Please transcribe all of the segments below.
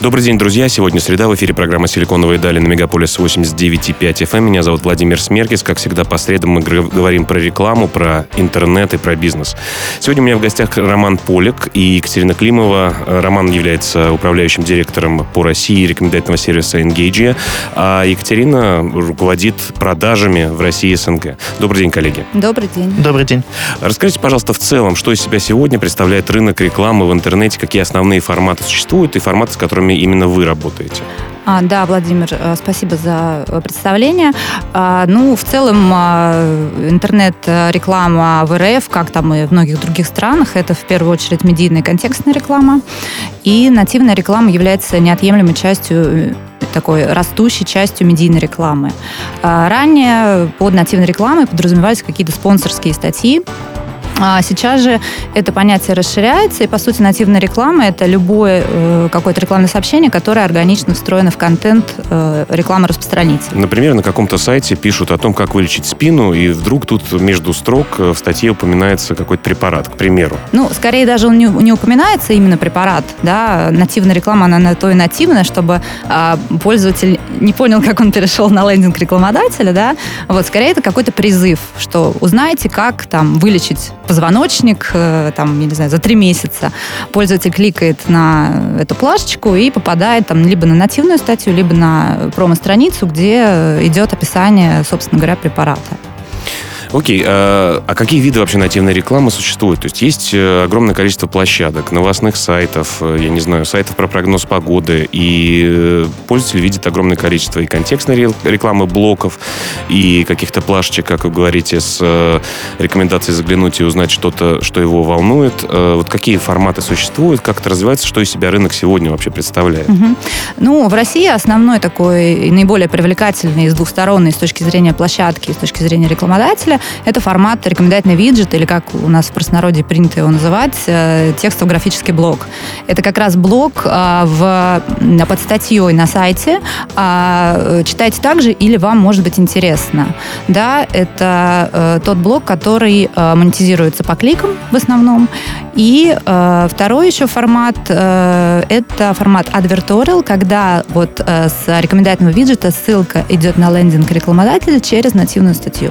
Добрый день, друзья. Сегодня среда. В эфире программа «Силиконовые дали» на Мегаполис 89,5 FM. Меня зовут Владимир Смеркис. Как всегда, по средам мы говорим про рекламу, про интернет и про бизнес. Сегодня у меня в гостях Роман Полик и Екатерина Климова. Роман является управляющим директором по России рекомендательного сервиса Engage, а Екатерина руководит продажами в России СНГ. Добрый день, коллеги. Добрый день. Добрый день. Расскажите, пожалуйста, в целом, что из себя сегодня представляет рынок рекламы в интернете, какие основные форматы существуют и форматы, с которыми которыми именно вы работаете. А, да, Владимир, э, спасибо за э, представление. А, ну, в целом, а, интернет-реклама в РФ, как там и в многих других странах, это в первую очередь медийная контекстная реклама. И нативная реклама является неотъемлемой частью э, такой растущей частью медийной рекламы. А, ранее под нативной рекламой подразумевались какие-то спонсорские статьи, а сейчас же это понятие расширяется, и, по сути, нативная реклама – это любое э, какое-то рекламное сообщение, которое органично встроено в контент э, рекламы распространителя. Например, на каком-то сайте пишут о том, как вылечить спину, и вдруг тут между строк э, в статье упоминается какой-то препарат, к примеру. Ну, скорее даже он не, не упоминается именно препарат, да, нативная реклама, она на то и нативная, чтобы э, пользователь не понял, как он перешел на лендинг рекламодателя, да, вот, скорее это какой-то призыв, что узнаете, как там вылечить позвоночник, э, там, я не знаю, за три месяца пользователь кликает на эту плашечку и попадает там либо на нативную статью, либо на промо-страницу, где идет описание, собственно говоря, препарата. Окей, а, а какие виды вообще нативной рекламы суксуют? То есть есть э, огромное количество площадок, новостных сайтов, э, я не знаю, сайтов про прогноз погоды, и э, пользователь видит огромное количество и контекстной рекламы блоков, и каких-то плашечек, как вы говорите, с рекомендацией заглянуть и узнать что-то, что его волнует. Вот какие форматы существуют, как это развивается, что из себя рынок сегодня вообще представляет? Угу. Ну, в России основной такой наиболее привлекательный с двухсторонной с точки зрения площадки, с точки зрения рекламодателя это формат рекомендательный виджет, или как у нас в простонародье принято его называть, э, текстово-графический блок. Это как раз блок э, в, под статьей на сайте. А, читайте также, или вам может быть интересно. Да, это э, тот блок, который монетизируется по кликам в основном. И второй еще формат это формат advertorial, когда вот с рекомендательного виджета ссылка идет на лендинг рекламодателя через нативную статью.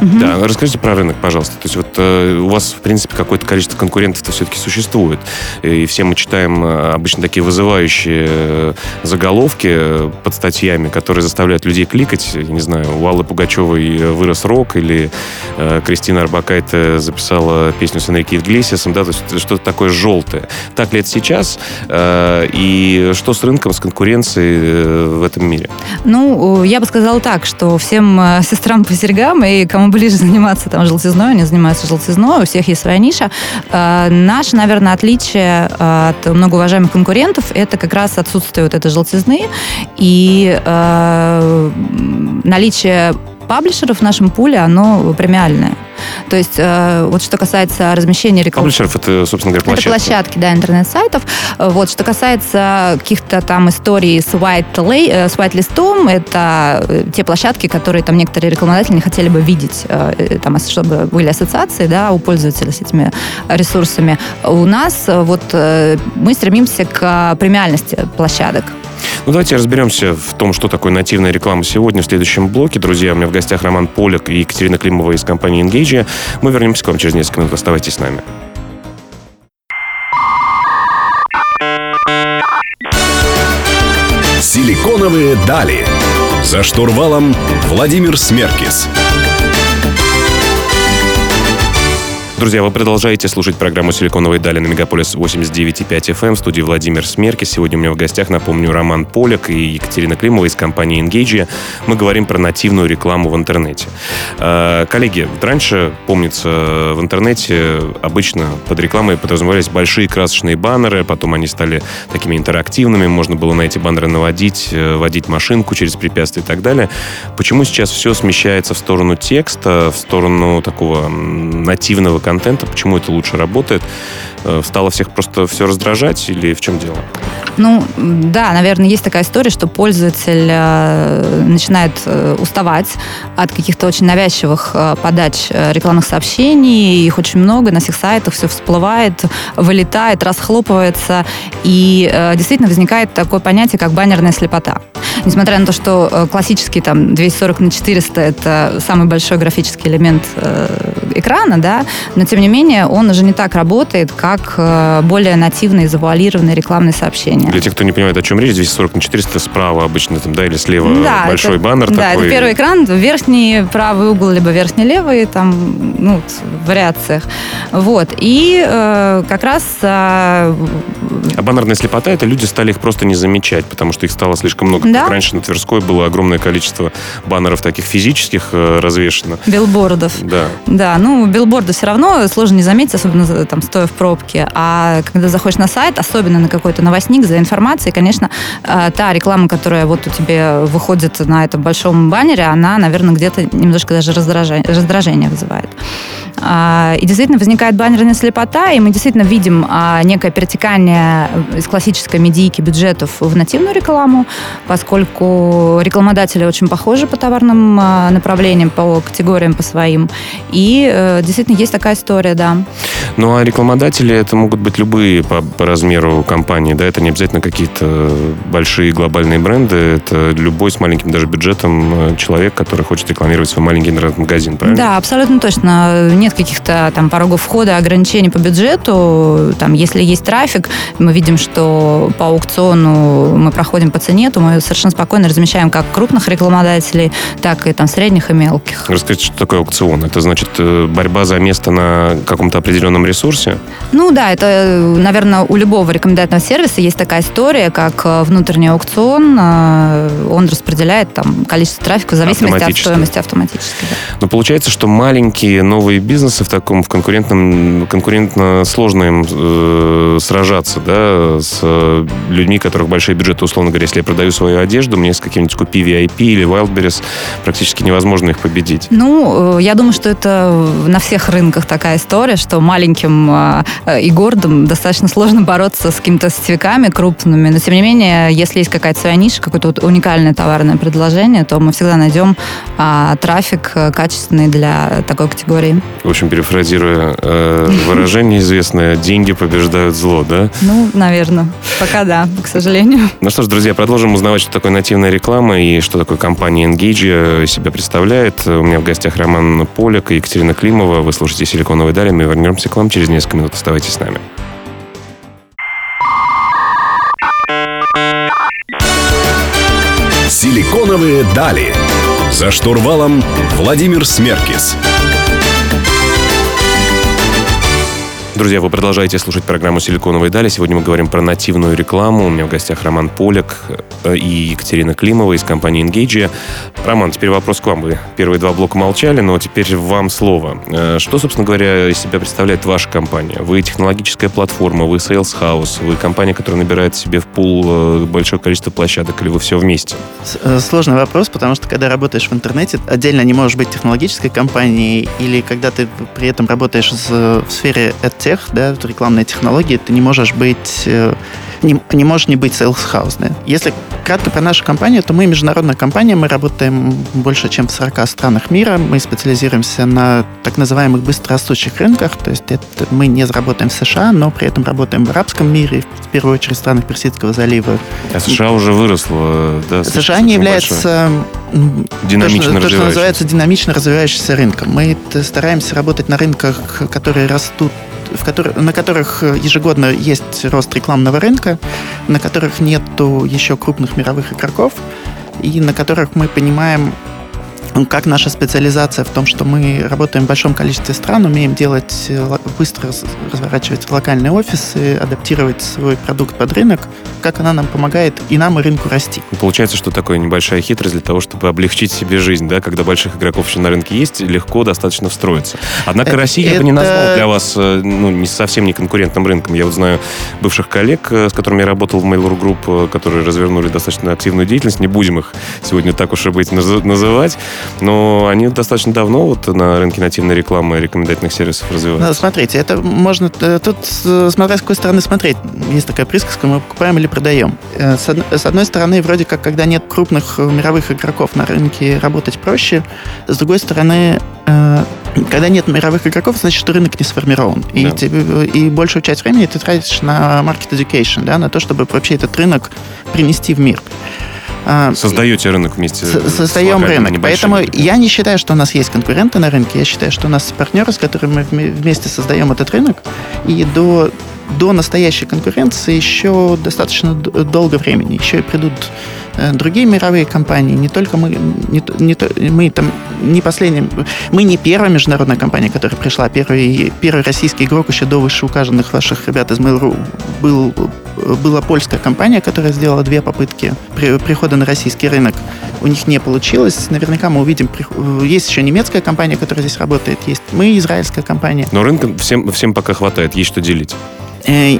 Угу. Да, расскажите про рынок, пожалуйста. То есть вот э, у вас, в принципе, какое-то количество конкурентов-то все-таки существует. И все мы читаем э, обычно такие вызывающие э, заголовки под статьями, которые заставляют людей кликать. Я не знаю, у Аллы Пугачевой вырос рок, или э, Кристина Арбакайте записала песню с Энрике Иглесиасом, да, то есть что-то такое желтое. Так ли это сейчас? Э, и что с рынком, с конкуренцией э, в этом мире? Ну, я бы сказала так, что всем э, сестрам по серьгам и кому ближе заниматься там желтизной, они занимаются желтизной, у всех есть своя ниша. Э, наше, наверное, отличие от многоуважаемых конкурентов это как раз отсутствие вот этой желтизны и э, наличие паблишеров в нашем пуле, оно премиальное. То есть, э, вот что касается размещения рекламы... Паблишеров это, собственно говоря, площадки. Это площадки, да, интернет-сайтов. Вот, что касается каких-то там историй с white, lay, э, с white листом, это э, те площадки, которые там некоторые рекламодатели не хотели бы видеть, там, чтобы были ассоциации, да, у пользователя с этими ресурсами. У нас вот мы стремимся к премиальности площадок. Ну, давайте разберемся в том, что такое нативная реклама сегодня в следующем блоке. Друзья, у меня в гостях Роман Поляк и Екатерина Климова из компании Engage. Мы вернемся к вам через несколько минут. Оставайтесь с нами. Силиконовые дали. За штурвалом Владимир Смеркис. Друзья, вы продолжаете слушать программу «Силиконовые дали» на Мегаполис 89,5 FM эм. в студии Владимир Смерки. Сегодня у меня в гостях, напомню, Роман Поляк и Екатерина Климова из компании Engage. Мы говорим про нативную рекламу в интернете. Э, коллеги, раньше, помнится, в интернете обычно под рекламой подразумевались большие красочные баннеры, потом они стали такими интерактивными, можно было на эти баннеры наводить, э, водить машинку через препятствия и так далее. Почему сейчас все смещается в сторону текста, в сторону такого нативного контента, почему это лучше работает? Э, стало всех просто все раздражать или в чем дело? Ну, да, наверное, есть такая история, что пользователь э, начинает э, уставать от каких-то очень навязчивых э, подач э, рекламных сообщений. Их очень много, на всех сайтах все всплывает, вылетает, расхлопывается. И э, действительно возникает такое понятие, как баннерная слепота. Несмотря на то, что классический там 240 на 400 это самый большой графический элемент экрана, да, но тем не менее он уже не так работает, как э, более нативные, завуалированные рекламные сообщения. Для тех, кто не понимает, о чем речь, 240 на 400 справа обычно, там, да, или слева Да, большой это- баннер Да, такой. это первый экран, верхний правый угол, либо верхний левый, там, ну, в вариациях. Вот. И э, как раз э, А баннерная слепота, это люди стали их просто не замечать, потому что их стало слишком много. Да. Раньше на Тверской было огромное количество баннеров таких физических э, развешено. билбордов. Да. Да, ну, билборды все равно сложно не заметить, особенно за- там стоя в пробке. А когда заходишь на сайт, особенно на какой-то новостник за информацией, конечно, э, та реклама, которая вот у тебя выходит на этом большом баннере, она, наверное, где-то немножко даже раздражение, раздражение вызывает. А, И действительно возникает баннерная слепота, и мы действительно видим а, некое перетекание из классической медийки бюджетов в нативную рекламу, поскольку рекламодатели очень похожи по товарным а, направлениям, по категориям, по своим. И э, действительно есть такая история, да. Ну, а рекламодатели это могут быть любые по, по размеру компании, да, это не обязательно какие-то большие глобальные бренды, это любой с маленьким даже бюджетом э, человек, который хочет рекламировать свой маленький интернет-магазин, правильно? Да, абсолютно точно. Нет каких-то там порогов входа, ограничений по бюджету. Там, если есть трафик, мы видим, что по аукциону мы проходим по цене, то мы совершенно спокойно размещаем как крупных рекламодателей, так и там средних и мелких. Расскажите, что такое аукцион? Это значит э, борьба за место на каком-то определенном ресурсе? Ну да, это, наверное, у любого рекомендательного сервиса есть такая история, как э, внутренний аукцион. Э, Он распределяет там количество трафика в зависимости от стоимости автоматически. да. Но получается, что маленькие новые бизнесы в таком в конкурентном конкурентно сложно им э, сражаться, да, с э, людьми, у которых большие бюджеты, условно говоря, если я продаю свою одежду, мне с каким-нибудь купи VIP или Wildberries практически невозможно их победить. Ну, э, я думаю, что это на всех рынках такая история, что маленьким э, э, и гордым достаточно сложно бороться с какими-то сетевиками крупными. Но, тем не менее, если есть какая-то своя ниша, какое-то вот уникальное товарное предложение, то мы всегда найдем а, трафик э, качественный для такой категории. В общем, перефразируя э, выражение известное, деньги побеждают зло, да? Ну, наверное. Пока да, к сожалению. Ну что ж, друзья, продолжим узнавать, что такое нативная реклама и что такое компания Engage из себя представляет. У меня в гостях Роман Поляк и Екатерина Климова. Вы слушаете «Силиконовые дали». Мы вернемся к вам через несколько минут. Оставайтесь с нами. Силиконовые дали. За штурвалом Владимир Смеркис. Друзья, вы продолжаете слушать программу «Силиконовые дали». Сегодня мы говорим про нативную рекламу. У меня в гостях Роман Поляк э, и Екатерина Климова из компании Engage. Роман, теперь вопрос к вам. Вы первые два блока молчали, но теперь вам слово. Э, Что, собственно говоря, из себя представляет ваша компания? Вы технологическая платформа, вы sales house, вы компания, которая набирает себе в пул э, большое количество площадок, или вы все вместе? Сложный вопрос, потому что когда работаешь в интернете, отдельно не можешь быть технологической компанией, или когда ты при этом работаешь в сфере EdTech, да, в рекламной технологии, ты не можешь быть э, не, не можешь не быть sales house. Да. Если кратко про нашу компанию, то мы международная компания, мы работаем больше, чем в 40 странах мира, мы специализируемся на так называемых быстрорастущих рынках, то есть это, мы не работаем в США, но при этом работаем в арабском мире, в первую очередь в странах Персидского залива, А США уже выросло, да? США не является Динамично то, что, то, что называется динамично развивающимся рынком. Мы стараемся работать на рынках, которые растут в которых, на которых ежегодно есть рост рекламного рынка, на которых нету еще крупных мировых игроков, и на которых мы понимаем, как наша специализация в том, что мы работаем в большом количестве стран, умеем делать э, быстро раз- разворачивать локальные офисы, адаптировать свой продукт под рынок, как она нам помогает и нам, и рынку расти. Получается, что такое небольшая хитрость для того, чтобы облегчить себе жизнь, да, когда больших игроков еще на рынке есть, легко достаточно встроиться. Однако Э, Россия я бы не это- назвал для вас э, ну, не совсем не конкурентным рынком. Я вот знаю бывших коллег, с которыми я работал в Mail.ru Group, которые развернули достаточно активную деятельность. Не будем их сегодня так уж и быть наз- называть. Но они достаточно давно вот на рынке нативной рекламы и рекомендательных сервисов Ну, развиваются. смотрите, это можно... э, Тут, смотря с какой стороны смотреть. Есть такая присказка, мы покупаем или продаем. Э, С од- с одной стороны, вроде как, когда нет крупных э, мировых игроков на рынке, работать проще. С другой стороны, когда нет мировых игроков, значит, что рынок не сформирован. И, Да. тебе- и большую часть времени ты тратишь на market education, да, на то, чтобы вообще этот рынок принести в мир. А, Создаете рынок вместе С- с создаем рынок. Поэтому игроками. я не считаю, что у нас есть конкуренты на рынке. Я считаю, что у нас партнеры, с которыми мы вме- вместе создаем этот рынок. И до, до настоящей конкуренции еще достаточно долго времени. Еще и придут э, другие мировые компании. Не только мы, не, не мы там не последним, мы не первая международная компания, которая пришла. Первый, первый российский игрок еще до вышеуказанных ваших ребят из Mail.ru был, была польская компания, которая сделала две попытки при- прихода на российский рынок. У них не получилось. Наверняка мы увидим... прих- Есть еще немецкая компания, которая здесь работает. Есть мы, израильская компания. Но рынка всем, всем пока хватает, есть что делить. Э,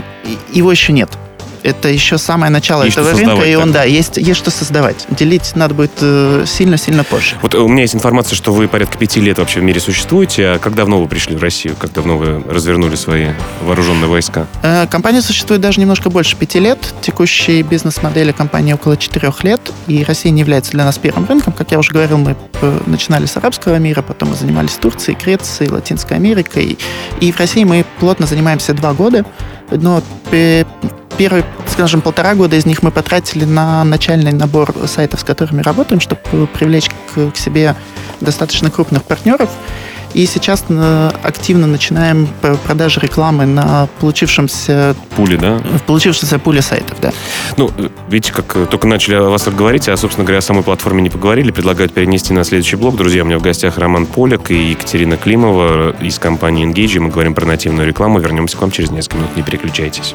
Его еще нет. Это еще самое начало Есть этого рынка, и он, тогда. да, есть, есть что создавать. Делить надо будет э, сильно-сильно позже. Вот у меня есть информация, что вы порядка пяти лет вообще в мире существуете. А как давно вы пришли в Россию? Как давно вы развернули свои вооруженные войска? Э, Компания существует даже немножко больше пяти лет. Текущей бизнес-модели компании около четырех лет. И Россия не является для нас первым рынком. Как я уже говорил, мы э, начинали с арабского мира, потом мы занимались Турцией, Грецией, Латинской Америкой. И в России мы плотно занимаемся два года. Но первые, скажем, полтора года из них мы потратили на начальный набор сайтов, с которыми работаем, чтобы привлечь к, к себе достаточно крупных партнеров. И сейчас э, активно начинаем продажи рекламы на получившемся, Пули, да? в получившемся пуле сайтов. Да. Ну, э, видите, как э, только начали о вас говорить, а, собственно говоря, о самой платформе не поговорили. Предлагаю перенести на следующий блок. Друзья, у меня в гостях Роман Поляк и Екатерина Климова из компании Engage. Мы говорим про нативную рекламу. Вернемся к вам через несколько минут. Не переключайтесь.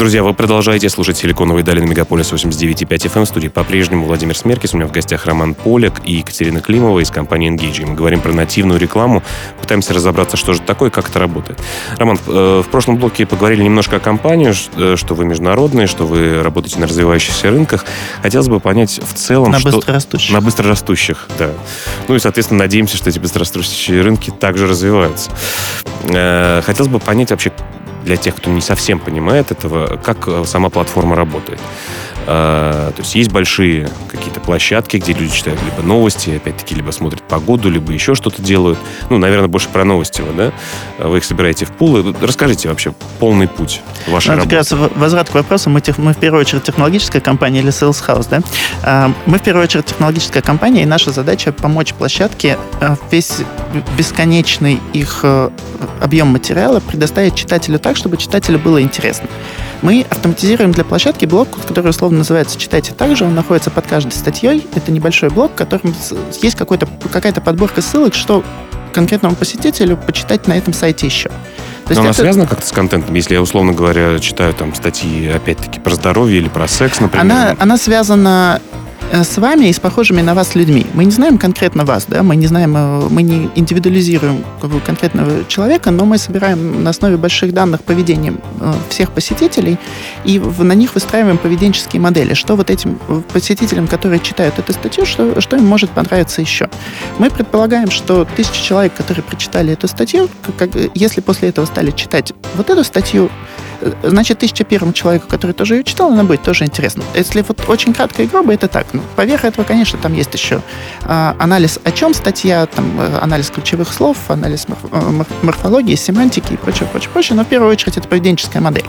Друзья, вы продолжаете слушать «Силиконовые дали» на Мегаполис 89.5 FM. В студии по-прежнему Владимир Смеркис. У меня в гостях Роман Поляк и Екатерина Климова из компании Engage. Мы говорим про нативную рекламу. Пытаемся разобраться, что же такое, как это работает. Роман, э, в прошлом блоке поговорили немножко о компании, э, что вы международные, что вы работаете на развивающихся рынках. Хотелось бы понять в целом, На что... быстрорастущих. На быстрорастущих, да. Ну и, соответственно, надеемся, что эти быстрорастущие рынки также развиваются. Э, Хотелось бы понять вообще для тех, кто не совсем понимает этого, как э, сама платформа работает. Э, То есть есть большие какие-то площадки, где люди читают либо новости, опять-таки, либо смотрят погоду, либо еще что-то делают. Ну, наверное, больше про новости вы, да? Вы их собираете в пулы. Расскажите вообще полный путь вашей Ну, это работы. как раз в- возврат к вопросу. Мы, тех- мы в первую очередь технологическая компания или sales house, да? А, Мы в первую очередь технологическая компания, и наша задача помочь площадке а, весь бесконечный их э, объем материала предоставить читателю так, чтобы читателю было интересно. Мы автоматизируем для площадки блок, который условно называется «Читайте также». Он находится под каждой статьей. Это небольшой блок, в котором есть какая-то подборка ссылок, что конкретному посетителю почитать на этом сайте еще. То Но она это- связана как-то с контентом? Если я, условно говоря, читаю там статьи, опять-таки, про здоровье или про секс, например. Она, она связана с вами и с похожими на вас людьми. Мы не знаем конкретно вас, да, мы не знаем, э, мы не индивидуализируем конкретного человека, но мы собираем на основе больших данных поведения э, всех посетителей и на них выстраиваем поведенческие модели. Что вот этим э, посетителям, которые читают эту статью, что, что им может понравиться еще. Мы предполагаем, что тысячи человек, которые прочитали эту статью, как, если после этого стали читать вот эту статью, э, значит, тысяча первому человеку, который тоже ее читал, она будет тоже интересна. Если вот очень кратко и грубо, это так. Ну, поверх этого, конечно, там есть еще а, анализ, о чем статья, там, э, анализ ключевых слов, анализ морф- э, мор- морфологии, семантики и прочее, прочее, прочее. Но в первую очередь это поведенческая модель.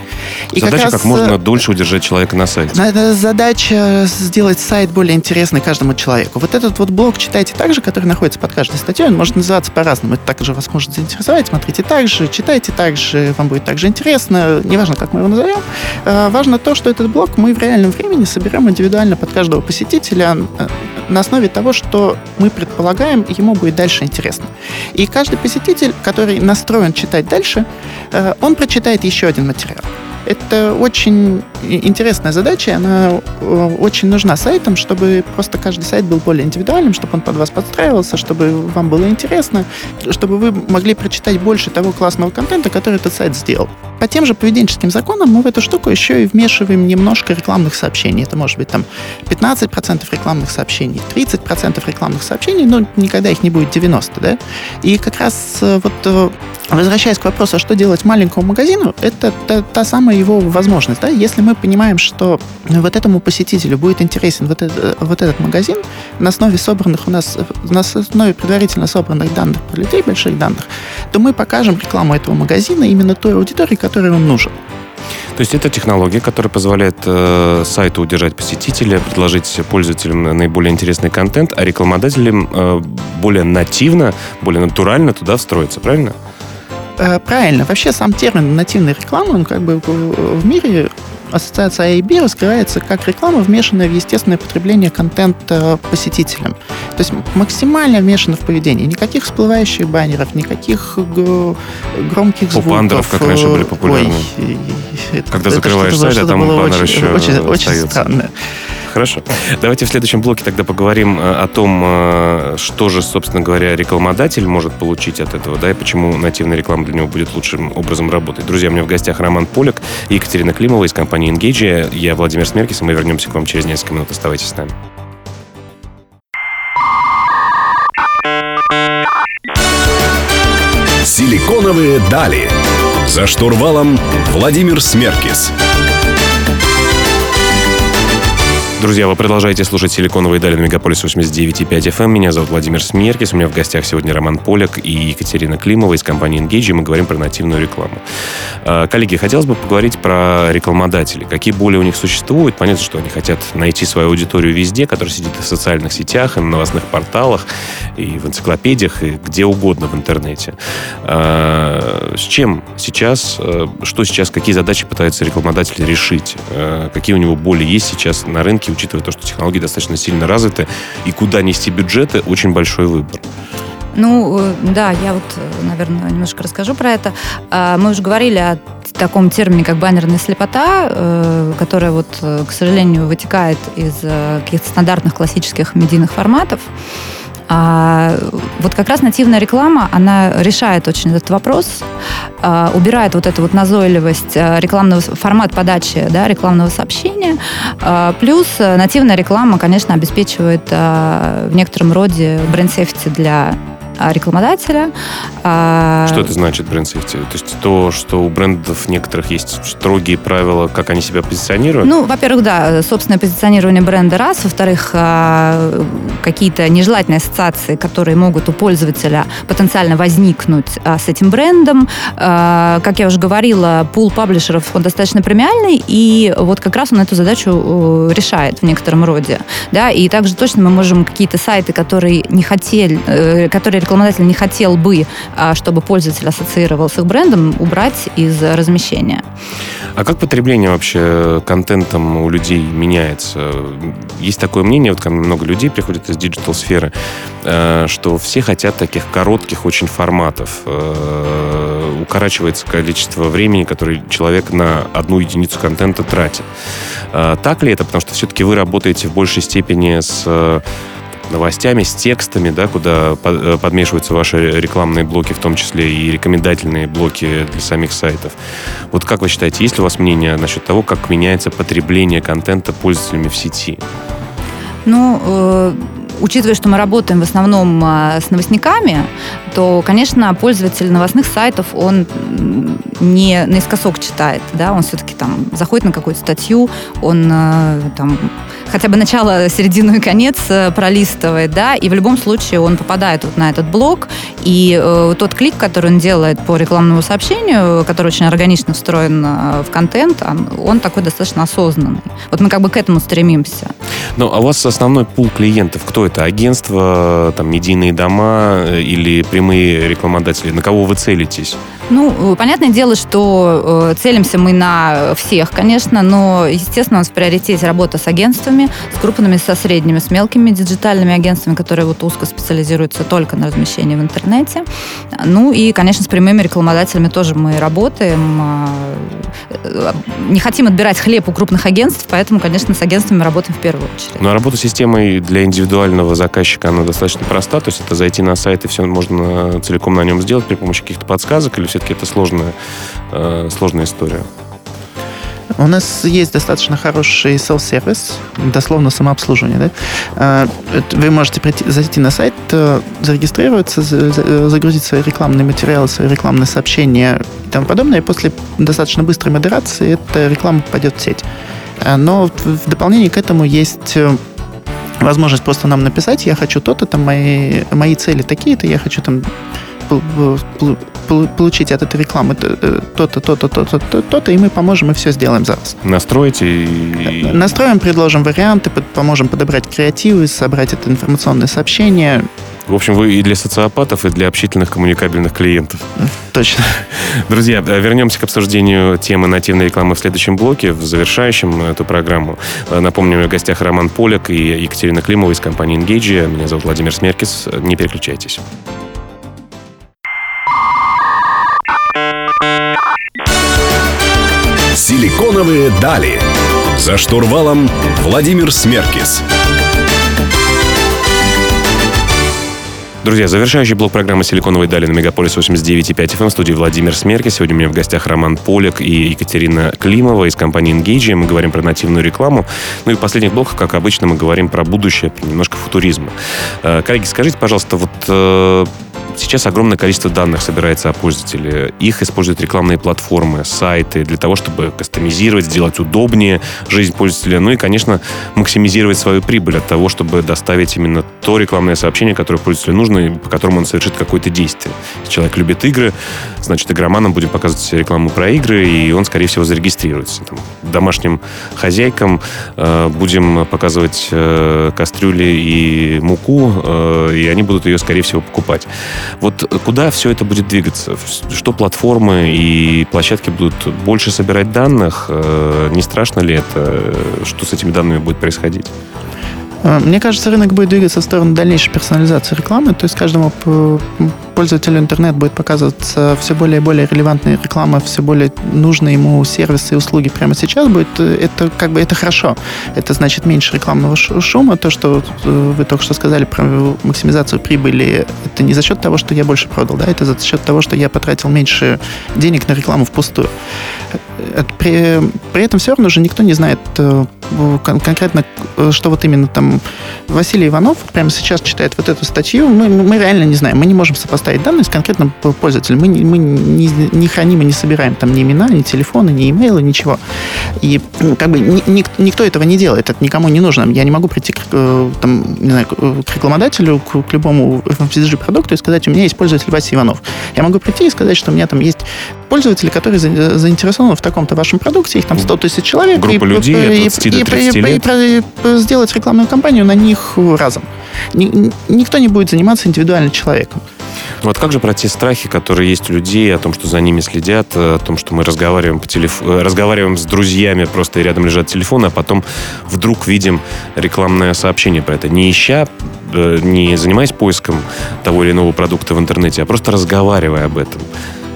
И Задача как, раз, можно э, дольше удержать человека на сайте. Надо задача сделать сайт более интересный каждому человеку. Вот этот вот блок читайте также, который находится под каждой статьей, он может называться по-разному. Это также вас может заинтересовать. Смотрите также, читайте также, вам будет также интересно. Неважно, как мы его назовем. Э, Важно то, что этот блок мы в реальном времени соберем индивидуально под каждого посетителя э, на основе того, что мы предполагаем, ему будет дальше интересно. И каждый посетитель, который настроен читать дальше, э, он прочитает еще один материал. Это очень интересная задача, она очень нужна сайтам, чтобы просто каждый сайт был более индивидуальным, чтобы он под вас подстраивался, чтобы вам было интересно, чтобы вы могли прочитать больше того классного контента, который этот сайт сделал. По тем же поведенческим законам мы в эту штуку еще и вмешиваем немножко рекламных сообщений. Это может быть там 15% рекламных сообщений, 30% рекламных сообщений, но никогда их не будет 90, да? И как раз э, вот э, возвращаясь к вопросу, а что делать маленькому магазину, это та, та самая его возможность. Да? Если мы понимаем, что вот этому посетителю будет интересен вот, это, вот этот магазин на основе собранных у нас, на основе предварительно собранных данных про людей, больших данных, то мы покажем рекламу этого магазина именно той аудитории, которой он нужен. То есть это технология, которая позволяет э, сайту удержать посетителя, предложить пользователям наиболее интересный контент, а рекламодателям э, более нативно, более натурально туда встроиться, правильно? Э, правильно. Вообще сам термин нативной рекламы, он как бы в мире ассоциация AIB раскрывается как реклама, вмешанная в естественное потребление контента посетителям. То есть максимально вмешана в поведение. Никаких всплывающих баннеров, никаких громких звуков. Бандеров, как раньше были популярны. Ой, это, Когда это закрываешь сайт, а там баннер очень, еще очень, очень странно. Хорошо. Давайте в следующем блоке тогда поговорим э, о том, э, что же, собственно говоря, рекламодатель может получить от этого, да, и почему нативная реклама для него будет лучшим образом работать. Друзья, у меня в гостях Роман Полик и Екатерина Климова из компании Engage. Я Владимир Смеркис, и мы вернемся к вам через несколько минут. Оставайтесь с нами. Силиконовые дали. За штурвалом Владимир Смеркис. Друзья, вы продолжаете слушать «Силиконовые дали» на Мегаполис 89.5 FM. Меня зовут Владимир Смеркис. У меня в гостях сегодня Роман Поляк и Екатерина Климова из компании Engage. И мы говорим про нативную рекламу. А, коллеги, хотелось бы поговорить про рекламодателей. Какие боли у них существуют? Понятно, что они хотят найти свою аудиторию везде, которая сидит в социальных сетях, и на новостных порталах, и в энциклопедиях, и где угодно в интернете. А, с чем сейчас, э, что сейчас, какие задачи пытается рекламодатель решить? Э, какие у него боли есть сейчас на рынке учитывая то, что технологии достаточно сильно развиты, и куда нести бюджеты, очень большой выбор. Ну, э, да, я вот, э, наверное, немножко расскажу про это. А, мы уже говорили о таком термине, как баннерная слепота, э, которая вот, к сожалению, вытекает из каких-то стандартных классических медийных форматов. А вот как раз нативная реклама, она решает очень этот вопрос, а, убирает вот эту вот назойливость рекламного формат подачи да, рекламного сообщения. А, плюс нативная реклама, конечно, обеспечивает а, в некотором роде бренд-сефти для рекламодателя. А, что это значит бренд? То есть то, что у брендов некоторых есть строгие правила, как они себя позиционируют? Ну, во-первых, да, собственное позиционирование бренда раз. Во-вторых, а, какие-то нежелательные ассоциации, которые могут у пользователя потенциально возникнуть с этим брендом. Как я уже говорила, пул паблишеров, он достаточно премиальный, и вот как раз он эту задачу э, решает в некотором роде. Да, и также точно мы можем какие-то сайты, которые не хотели, э, которые рекламодатель не хотел бы, а, чтобы пользователь ассоциировал с их брендом, убрать из размещения. А как потребление вообще контентом у людей меняется? Есть такое мнение, вот ко мне много людей приходят из digital-сферы, э, что все хотят таких коротких очень форматов. Э, укорачивается количество времени, которое человек на одну единицу контента тратит. Э, так ли это? Потому что все-таки вы работаете в большей степени с новостями, с текстами, да, куда э, подмешиваются ваши рекламные блоки, в том числе и рекомендательные блоки для самих сайтов. Вот как вы считаете, есть ли у вас мнение насчет того, как меняется потребление контента пользователями в сети? Ну, э, учитывая, что мы работаем в основном э, с новостниками, то, конечно, пользователь новостных сайтов, он не наискосок читает, да, он все-таки там заходит на какую-то статью, он э, там хотя бы начало, середину и конец э, пролистывает, да, и в любом случае он попадает вот на этот блок, и э, тот клик, который он делает по рекламному сообщению, который очень органично встроен э, в контент, он, он такой достаточно осознанный. Вот мы как бы к этому стремимся. Ну, а у вас основной пул клиентов, кто это? Агентства, там, медийные дома э, или прямые рекламодатели? На кого вы целитесь? Ну, понятное дело, что э, целимся мы на всех, конечно, но, естественно, у нас в приоритете работа с агентствами, агентствами, с крупными, со средними, с мелкими диджитальными агентствами, которые вот узко специализируются только на размещении в интернете. Ну и, конечно, с прямыми рекламодателями тоже мы работаем. А, э, не хотим отбирать хлеб у крупных агентств, поэтому, конечно, с агентствами работаем в первую очередь. Ну, а работа системой для индивидуального заказчика, она достаточно проста, то есть это зайти на сайт и все можно целиком на нем сделать при помощи каких-то подсказок, или все-таки это сложная, э, сложная история? У нас есть достаточно хороший селf-сервис, дословно самообслуживание. Да? А, вы можете прийти, зайти на сайт, э, зарегистрироваться, загрузить свои рекламные материалы, свои рекламные сообщения и тому подобное. И после достаточно быстрой модерации эта реклама попадет в сеть. А, но в дополнение к этому есть э, возможность просто нам написать, я хочу то-то, там мои, мои цели такие-то, я хочу там получить от этой рекламы э, то-то, то-то, то-то, то-то, и мы поможем и все сделаем за вас. Настроите и... Настроим, предложим варианты, поможем подобрать креативы, собрать это информационное сообщение. В общем, вы и для социопатов, и для общительных коммуникабельных клиентов. Точно. Друзья, э, вернемся к обсуждению темы нативной рекламы в следующем блоке, в завершающем эту программу. Э, напомню, в гостях Роман Поляк и Екатерина Климова из компании Engage. Меня зовут Владимир Смеркис. Не переключайтесь. Силиконовые дали. За штурвалом Владимир Смеркис. Друзья, завершающий блок программы «Силиконовые дали» на Мегаполис 89.5 FM в студии Владимир Смерки. Сегодня у меня в гостях Роман Поляк и Екатерина Климова из компании Engage. Мы говорим про нативную рекламу. Ну и в последних блоках, как обычно, мы говорим про будущее, немножко футуризма. Э, коллеги, скажите, пожалуйста, вот э, Сейчас огромное количество данных собирается о пользователе. Их используют рекламные платформы, сайты для того, чтобы кастомизировать, сделать удобнее жизнь пользователя. Ну и, конечно, максимизировать свою прибыль от того, чтобы доставить именно то рекламное сообщение, которое пользователю нужно, и по которому он совершит какое-то действие. Если человек любит игры, значит, игроманам будем показывать рекламу про игры, и он, скорее всего, зарегистрируется. Там, домашним хозяйкам э, будем показывать э, кастрюли и муку, э, и они будут ее, скорее всего, покупать. Вот куда все это будет двигаться? Что платформы и площадки будут больше собирать данных? Э, не страшно ли это? Что с этими данными будет происходить? Э, мне кажется, рынок будет двигаться в сторону дальнейшей персонализации рекламы, то есть каждому пользователю интернет будет показываться все более и более релевантная реклама, все более нужные ему сервисы и услуги прямо сейчас будет. Э, это как бы это хорошо. Это значит меньше рекламного шума. То, что э, вы только что сказали про максимизацию прибыли, это не за счет того, что я больше продал, да, это за счет того, что я потратил меньше денег на рекламу впустую. При, при этом все равно же никто не знает конкретно, что вот именно там Василий Иванов прямо сейчас читает вот эту статью. Мы, мы реально не знаем. Мы не можем сопоставить данные с конкретным пользователем. Мы, мы не, не храним и не собираем там ни имена, ни телефоны, ни имейлы, ничего. И ну, как бы ни, ни, никто этого не делает. Это никому не нужно. Я не могу прийти к, э, там, не знаю, к рекламодателю, к, к любому FMCG-продукту и сказать, у меня есть пользователь Вася Иванов. Я могу прийти и сказать, что у меня там есть пользователи, которые заинтересованы в таком-то вашем продукте, их там 100 тысяч человек. Группа и, людей и, от 20 и, до 30 и, лет. И, и, и сделать рекламную кампанию на них разом. Ни, никто не будет заниматься индивидуально человеком. Вот как же про те страхи, которые есть у людей, о том, что за ними следят, о том, что мы разговариваем, по телеф... Э, разговариваем с друзьями, просто рядом лежат телефоны, а потом вдруг видим рекламное сообщение про это. Не ища, э, не занимаясь поиском того или иного продукта в интернете, а просто разговаривая об этом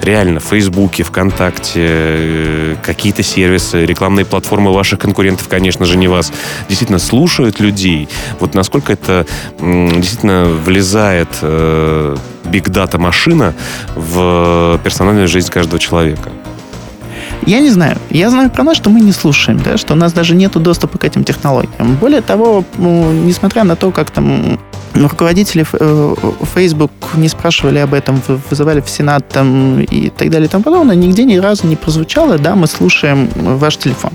реально в Фейсбуке, ВКонтакте, э, какие-то сервисы, рекламные платформы ваших конкурентов, конечно же, не вас, действительно слушают людей. Вот насколько это действительно влезает биг-дата машина в персональную жизнь каждого человека? Я не знаю. Я знаю про нас, что мы не слушаем, да, что у нас даже нет доступа к этим технологиям. Более того, ну, несмотря на то, как там руководители э, Facebook не спрашивали об этом, вызывали в Сенат там, и так далее и тому подобное, нигде ни разу не прозвучало, да, мы слушаем ваш телефон.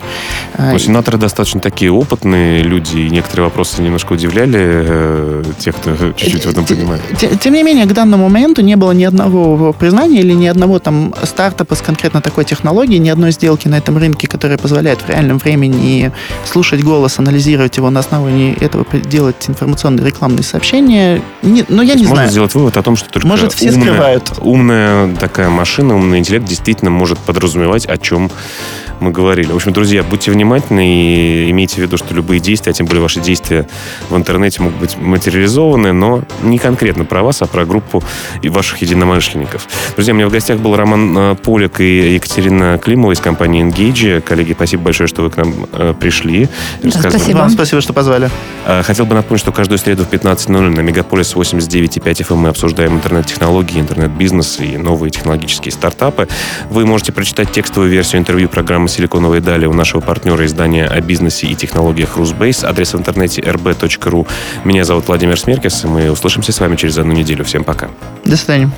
Но сенаторы достаточно такие опытные люди, и некоторые вопросы немножко удивляли э, тех, кто чуть-чуть в этом понимает. Тем, не менее, к данному моменту не было ни одного признания или ни одного там стартапа с конкретно такой технологией, ни одной сделки на этом рынке, которая позволяет в реальном времени слушать голос, анализировать его на основании этого делать информационные рекламные сообщения. Не, но ну, я не можно знаю. Можно сделать вывод о том, что только может, все умная, скрывают. умная такая машина, умный интеллект действительно может подразумевать, о чем мы говорили. В общем, друзья, будьте внимательны и имейте в виду, что любые действия, а тем более ваши действия в интернете могут быть материализованы, но не конкретно про вас, а про группу и ваших единомышленников. Друзья, у меня в гостях был Роман э, Полик и Екатерина Климова из компании Engage. Коллеги, спасибо большое, что вы к нам э, пришли. Да, спасибо. Вам спасибо, что позвали. Э, хотел бы напомнить, что каждую среду в 15.00 на Мегаполис 89.5 FM мы обсуждаем интернет-технологии, интернет-бизнес и новые технологические стартапы. Вы можете прочитать текстовую версию интервью программы «Силиконовые дали» у нашего партнера издания о бизнесе и технологиях «Русбейс». Адрес в интернете rb.ru. Меня зовут Владимир Смеркис, и мы услышимся с вами через одну неделю. Всем пока. До свидания.